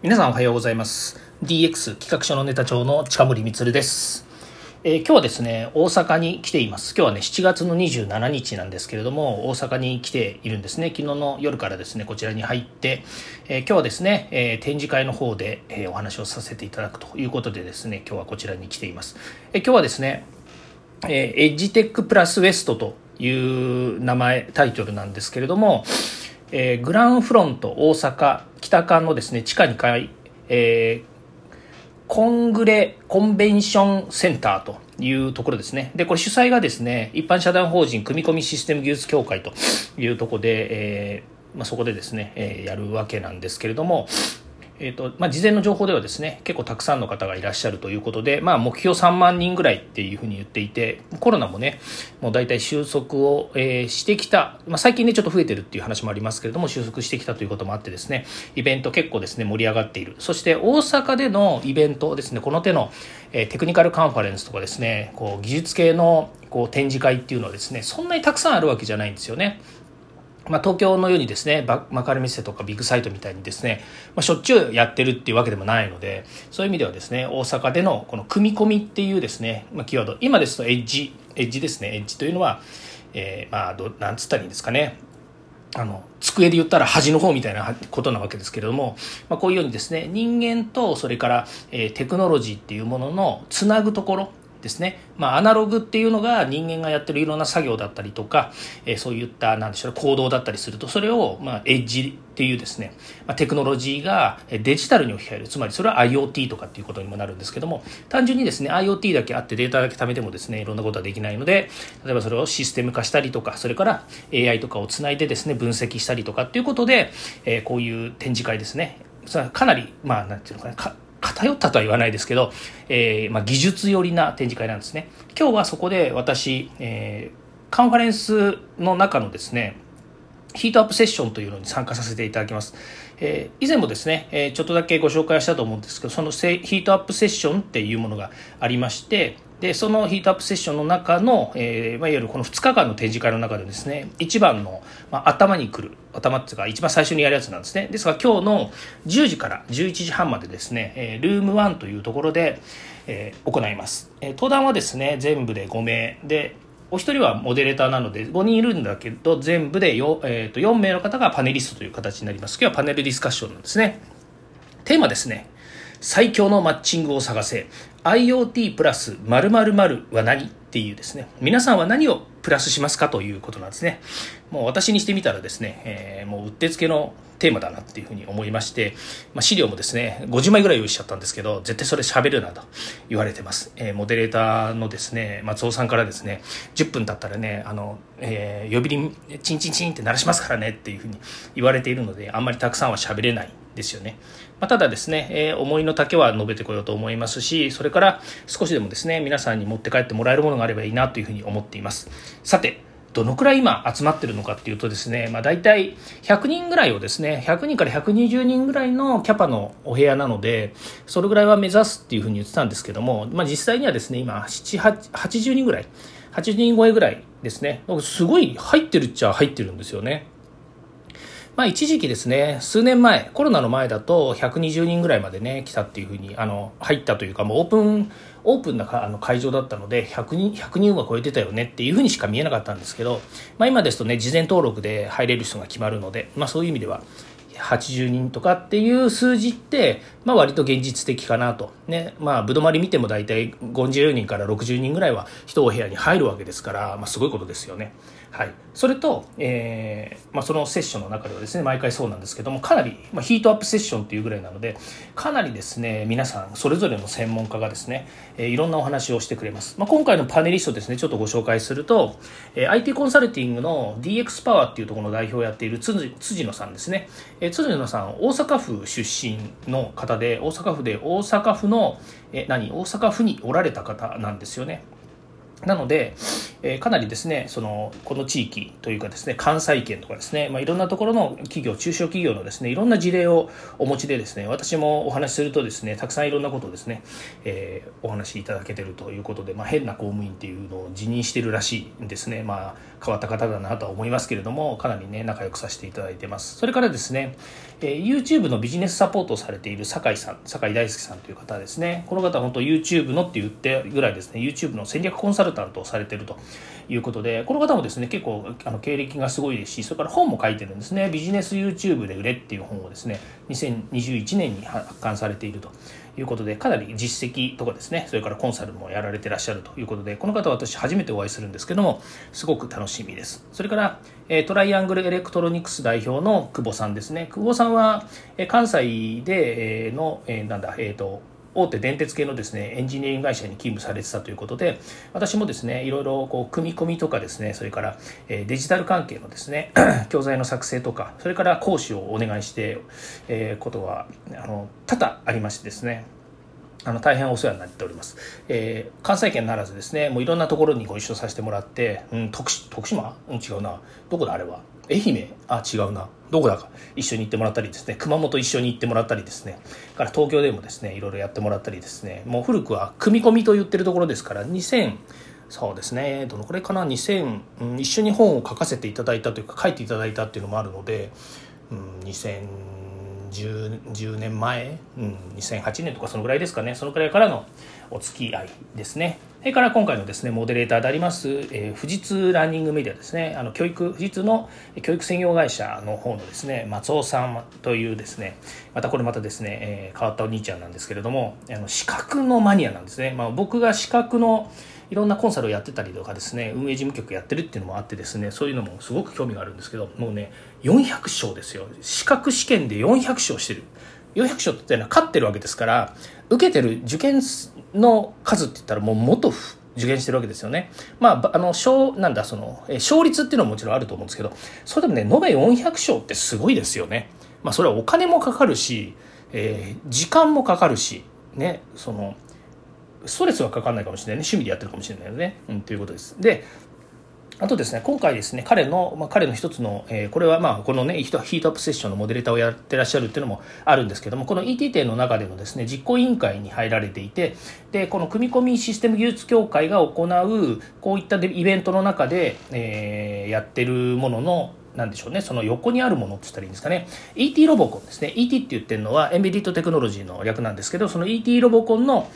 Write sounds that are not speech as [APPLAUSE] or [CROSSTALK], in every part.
皆さんおはようございます。DX 企画書のネタ帳の近森光です、えー、今日はですね大阪に来ています。今日はね7月の27日なんですけれども大阪に来ているんですね。昨日の夜からですねこちらに入って、えー、今日はですね、えー、展示会の方で、えお話をさせていただくということでですね今日はこちらに来ています、え今日はですね、えエッジテックプラスウエストという名前タイトルなんですけれどもえー、グランフロント大阪北館のですね地下2階、えー、コングレコンベンションセンターというところですね。で、これ主催がですね、一般社団法人組み込みシステム技術協会というところで、えーまあ、そこでですね、えー、やるわけなんですけれども、えーとまあ、事前の情報ではですね結構たくさんの方がいらっしゃるということで、まあ、目標3万人ぐらいっていうふうに言っていてコロナもねもう大体収束を、えー、してきた、まあ、最近ねちょっと増えてるっていう話もありますけれども収束してきたということもあってですねイベント結構ですね盛り上がっているそして大阪でのイベントですねこの手の、えー、テクニカルカンファレンスとかですねこう技術系のこう展示会っていうのはですねそんなにたくさんあるわけじゃないんですよね。まあ、東京のようにですねマカルミセとかビッグサイトみたいにですね、まあ、しょっちゅうやってるっていうわけでもないのでそういう意味ではですね大阪でのこの組み込みっていうですね、まあ、キーワード今ですとエッジエッジですねエッジというのは、えー、まあどなんつったらいいんですかねあの机で言ったら端の方みたいなことなわけですけれども、まあ、こういうようにですね人間とそれから、えー、テクノロジーっていうもののつなぐところですね。まあ、アナログっていうのが人間がやってるいろんな作業だったりとか、えー、そういった、なんでしょう、行動だったりすると、それを、まあ、エッジっていうですね、まあ、テクノロジーがデジタルに置き換える。つまり、それは IoT とかっていうことにもなるんですけども、単純にですね、IoT だけあってデータだけ貯めてもですね、いろんなことはできないので、例えばそれをシステム化したりとか、それから AI とかをつないでですね、分析したりとかっていうことで、えー、こういう展示会ですね、かなり、まあ、なんていうのかな、偏ったとは言わないですけど、えー、まあ、技術寄りな展示会なんですね。今日はそこで私、えー、カンファレンスの中のですね、ヒートアップセッションというのに参加させていただきます。えー、以前もですね、え、ちょっとだけご紹介したと思うんですけど、そのヒートアップセッションっていうものがありまして、でそのヒートアップセッションの中の、えーまあ、いわゆるこの2日間の展示会の中でですね一番の、まあ、頭にくる頭っていうか一番最初にやるやつなんですね。ですが今日の10時から11時半までですね、えー、ルーム1というところで、えー、行います、えー、登壇はですね全部で5名。でお一人はモデレーターなので5人いるんだけど全部で 4,、えー、と4名の方がパネリストという形になります。今日はパネルディスカッションなんですね。テーマですね。最強のマッチングを探せ。IoT プラス〇〇〇は何っていうですね。皆さんは何をプラスしますかということなんですね。もう私にしてみたらですね、えー、もううってつけのテーマだなっていうふうに思いまして、まあ、資料もですね50枚ぐらい用意しちゃったんですけど絶対それ喋るなと言われてます、えー、モデレーターのですね松尾さんからですね10分経ったらねあの、えー、呼び鈴チンチンチンって鳴らしますからねっていうふうに言われているのであんまりたくさんは喋れないですよね。まあ、ただですね、えー、思いの丈は述べてこようと思いますし、それから少しでもですね、皆さんに持って帰ってもらえるものがあればいいなというふうに思っています。さて、どのくらい今集まってるのかっていうとですね、まあ、大体100人ぐらいをですね、100人から120人ぐらいのキャパのお部屋なので、それぐらいは目指すっていうふうに言ってたんですけども、まあ、実際にはですね、今、7、80人ぐらい、80人超えぐらいですね、すごい入ってるっちゃ入ってるんですよね。まあ一時期ですね、数年前、コロナの前だと120人ぐらいまでね、来たっていうふうに、あの、入ったというか、もうオープン、オープンなあの会場だったので100人、100人は超えてたよねっていうふうにしか見えなかったんですけど、まあ今ですとね、事前登録で入れる人が決まるので、まあそういう意味では、80人とかっていう数字って、まあ割と現実的かなと。ね。まあ、ぶどまり見ても大体50人から60人ぐらいは人お部屋に入るわけですから、まあすごいことですよね。はい、それと、えーまあ、そのセッションの中ではですね毎回そうなんですけどもかなり、まあ、ヒートアップセッションというぐらいなのでかなりですね皆さんそれぞれの専門家がですね、えー、いろんなお話をしてくれます、まあ、今回のパネリストですねちょっとご紹介すると、えー、IT コンサルティングの DX パワーっていうところの代表をやっている辻野さんですね、えー、辻野さん大阪府出身の方で大阪府で大阪府の、えー、何大阪府におられた方なんですよね。なので、えー、かなりですねそのこの地域というかですね関西圏とかですね、まあ、いろんなところの企業中小企業のですねいろんな事例をお持ちでですね私もお話しするとですねたくさんいろんなことをですね、えー、お話しいただけてるということで、まあ、変な公務員っていうのを辞任してるらしいんですね。まあ変わった方だなとは思いますけれどもかなりね仲良くさせていただいてます。それからですね、えー、YouTube のビジネスサポートをされている酒井さん、酒井大輔さんという方ですね。この方は本当 YouTube のって言ってぐらいですね、YouTube の戦略コンサルタントをされているということで、この方もですね、結構あの経歴がすごいですし、それから本も書いてるんですね。ビジネス YouTube で売れっていう本をですね、2021年に発刊されているということで、かなり実績とかですね、それからコンサルもやられてらっしゃるということで、この方は私初めてお会いするんですけども、すごく楽しみです。それから、えトライアングルエレクトロニクス代表の久保さんですね。久保さんは、え関西で、えの、えなんだ、えっ、と、大手電鉄系のですねエンジニアリング会社に勤務されてたということで私もですねいろいろこう組み込みとかですねそれからデジタル関係のですね [CLEARS THROAT] 教材の作成とかそれから講師をお願いしてえことはあの多々ありましてですねあの大変お世話になっております、えー、関西圏ならずですねもういろんなところにご一緒させてもらって、うん、徳徳島、うん、違うな。どこだ？あれは。愛媛？あ違うな。どこだか。一緒に行ってもらったりですね。熊本一緒に行ってもらったりですね。から東京でもですねいろいろやってもらったりですね。もう古くは組み込みと言ってるところですから2000そうですね。どのくらいかな？2000、うん、一緒に本を書かせていただいたというか書いていただいたっていうのもあるので、うん、2010 10年前、うん、2008年とかそのぐらいですかね。そのくらいからのお付き合いですね。それから今回のですねモデレーターであります、えー、富士通ランニングメディアですね。あの教育富士通の教育専業会社の方のですね松尾さんというですねまたこれまたですね、えー、変わったお兄ちゃんなんですけれどもあの資格のマニアなんですね、まあ、僕が資格のいろんなコンサルをやってたりとかですね運営事務局やってるっていうのもあってですねそういうのもすごく興味があるんですけどもうね400勝ですよ。資格試験で400勝してる。400勝っていうのは勝ってるわけですから受けてる受験の数って言ったらもうもっと受験してるわけですよね。まあ、あの、勝、なんだ、その、勝率っていうのはもちろんあると思うんですけど、それでもね、延べ400勝ってすごいですよね。まあ、それはお金もかかるし、えー、時間もかかるし、ね、その、ストレスはかかんないかもしれないね趣味でやってるかもしれないよね、うん、ということですであとですね、今回ですね、彼の、まあ、彼の一つの、えー、これはまあ、このね、ヒートアップセッションのモデレーターをやってらっしゃるっていうのもあるんですけども、この ET 展の中でのですね、実行委員会に入られていて、で、この組み込みシステム技術協会が行う、こういったイベントの中で、えー、やってるものの、なんでしょうね、その横にあるものって言ったらいいんですかね。ET ロボコンですね。ET って言ってるのはエンベディットテクノロジーの略なんですけど、その ET ロボコンの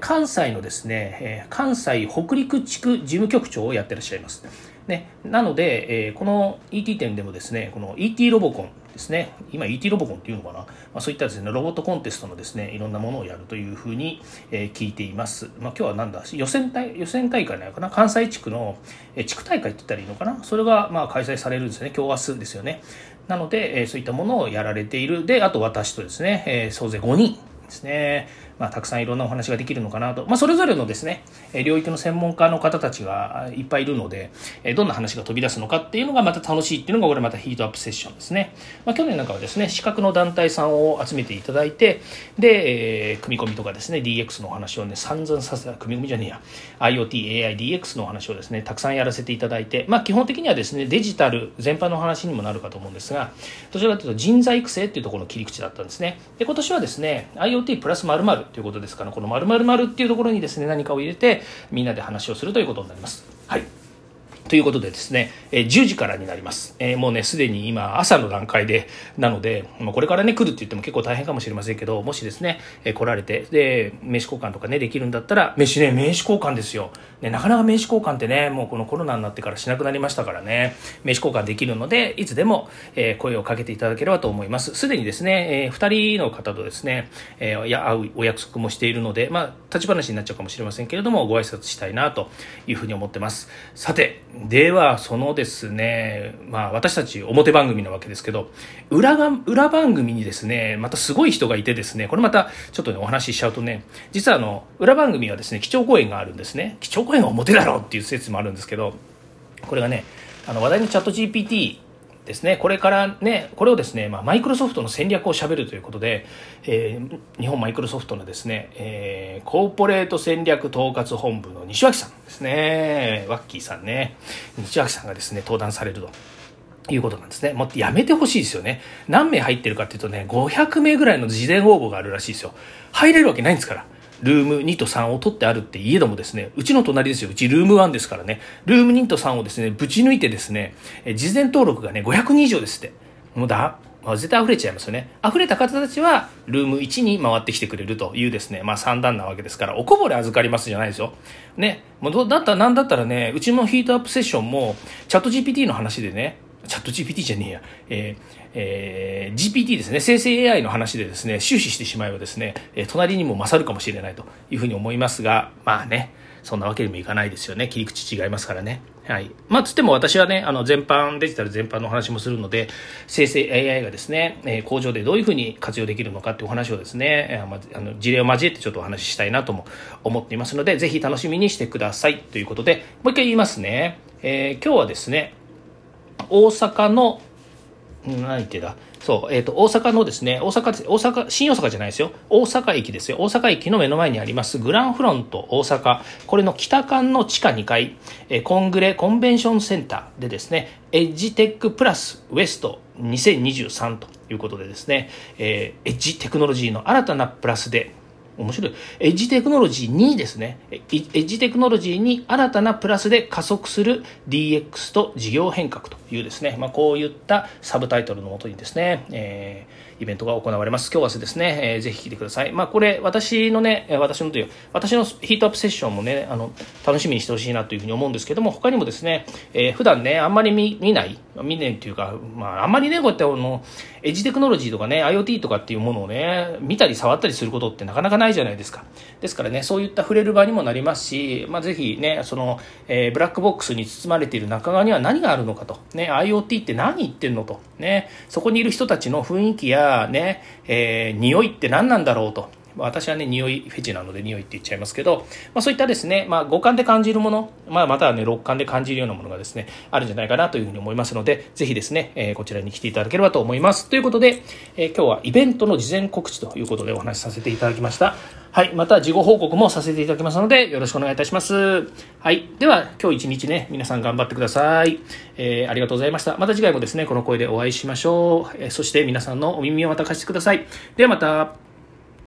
関西のですね、関西北陸地区事務局長をやってらっしゃいます。ね、なので、この ET 展でもですね、この ET ロボコンですね、今 ET ロボコンっていうのかな、まあ、そういったですね、ロボットコンテストのですね、いろんなものをやるというふうに、えー、聞いています。まあ、今日はなんだ、予選大、予選大会なのかな、関西地区の、えー、地区大会って言ったらいいのかな、それがまあ開催されるんですね、今日明日ですよね。なので、えー、そういったものをやられている。で、あと私とですね、えー、総勢5人ですね。まあ、たくさんいろんなお話ができるのかなと、まあ、それぞれのですね領域の専門家の方たちがいっぱいいるのでどんな話が飛び出すのかっていうのがまた楽しいっていうのがこれまたヒートアップセッションですね、まあ、去年なんかはですね資格の団体さんを集めていただいてで、えー、組み込みとかですね DX のお話をね散々させた組み込みじゃねえや。IoTAIDX のお話をですねたくさんやらせていただいて、まあ、基本的にはですねデジタル全般の話にもなるかと思うんですがどちらかというと人材育成っていうところの切り口だったんですね。で今年はですね IoT プラス〇〇ということですから、この〇〇〇っていうところにですね、何かを入れて、みんなで話をするということになります。はい。ということでですね、え10時からになります。えもうね、すでに今、朝の段階で、なので、もうこれからね、来るって言っても結構大変かもしれませんけど、もしですね、え来られて、で、名刺交換とかね、できるんだったら、飯ね、名刺交換ですよ。ね、なかなか名刺交換ってね、もうこのコロナになってからしなくなりましたからね、名刺交換できるので、いつでも、え声をかけていただければと思います。すでにですね、え、2人の方とですね、えー、会うお約束もしているので、まあ、立ち話になっちゃうかもしれませんけれども、ご挨拶したいなというふうに思ってます。さて、では、そのですね、まあ私たち表番組なわけですけど、裏が、裏番組にですね、またすごい人がいてですね、これまたちょっとね、お話ししちゃうとね、実はあの、裏番組はですね、基調講演があるんですね。基調講演が表だろうっていう説もあるんですけど、これがね、あの話題のチャット GPT ですね、これからね、これをですね、まあ、マイクロソフトの戦略をしゃべるということで、えー、日本マイクロソフトのですね、えー、コーポレート戦略統括本部の西脇さんですね、ワッキーさんね、西脇さんがですね、登壇されると。いうことなんですね。もっとやめてほしいですよね。何名入ってるかっていうとね、500名ぐらいの事前応募があるらしいですよ。入れるわけないんですから。ルーム2と3を取ってあるって言えどもですね、うちの隣ですよ。うちルーム1ですからね。ルーム2と3をですね、ぶち抜いてですね、事前登録がね、500人以上ですって。もうだ、まあ、絶対溢れちゃいますよね。溢れた方たちは、ルーム1に回ってきてくれるというですね、まあ3段なわけですから、おこぼれ預かりますじゃないですよ。ね。もうだったら、なんだったらね、うちのヒートアップセッションも、チャット GPT の話でね、チャット GPT じゃねえや、えーえー、GPT ですね、生成 AI の話でですね、終始してしまえばですね、え隣にも勝るかもしれないというふうに思いますが、まあね、そんなわけにもいかないですよね。切り口違いますからね。はい。まあ、つっても私はね、あの、全般、デジタル全般の話もするので、生成 AI がですね、えー、工場でどういうふうに活用できるのかっていうお話をですね、えー、まあの、事例を交えてちょっとお話ししたいなとも思っていますので、ぜひ楽しみにしてください。ということで、もう一回言いますね。えー、今日はですね、大阪の、何言ってだそう、えっ、ー、と、大阪のですね、大阪、大阪、新大阪じゃないですよ。大阪駅ですよ。大阪駅の目の前にありますグランフロント大阪。これの北館の地下2階、えー、コングレコンベンションセンターでですね、エッジテックプラスウエスト2023ということでですね、えー、エッジテクノロジーの新たなプラスで、面白い。エッジテクノロジーにですね、エッジテクノロジーに新たなプラスで加速する DX と事業変革というですね、まあ、こういったサブタイトルのもとにですね、えーイベントが行われます。今日はですね、えー、ぜひ来てください。まあ、これ、私のね、私のという、私のヒートアップセッションもね、あの、楽しみにしてほしいなというふうに思うんですけども、他にもですね、えー、普段ね、あんまり見見ない、見ないっていうか、まあ、あんまりね、こうやってあの、エッジテクノロジーとかね、IoT とかっていうものをね、見たり触ったりすることってなかなかないじゃないですか。ですからね、そういった触れる場にもなりますし、まあ、ぜひね、その、えー、ブラックボックスに包まれている中側には何があるのかと、ね、IoT って何言ってんのと、ね、そこにいる人たちの雰囲気やね、えー、匂いって何なんだろうと。私はね、匂いフェチなので匂いって言っちゃいますけど、まあ、そういったですね、まあ、五感で感じるもの、まあ、またはね、六感で感じるようなものがですね、あるんじゃないかなというふうに思いますので、ぜひですね、えー、こちらに来ていただければと思います。ということで、えー、今日はイベントの事前告知ということでお話しさせていただきました。はい。また、事後報告もさせていただきますので、よろしくお願いいたします。はい。では、今日一日ね、皆さん頑張ってください。えー、ありがとうございました。また次回もですね、この声でお会いしましょう。えー、そして皆さんのお耳をまた貸してください。ではまた。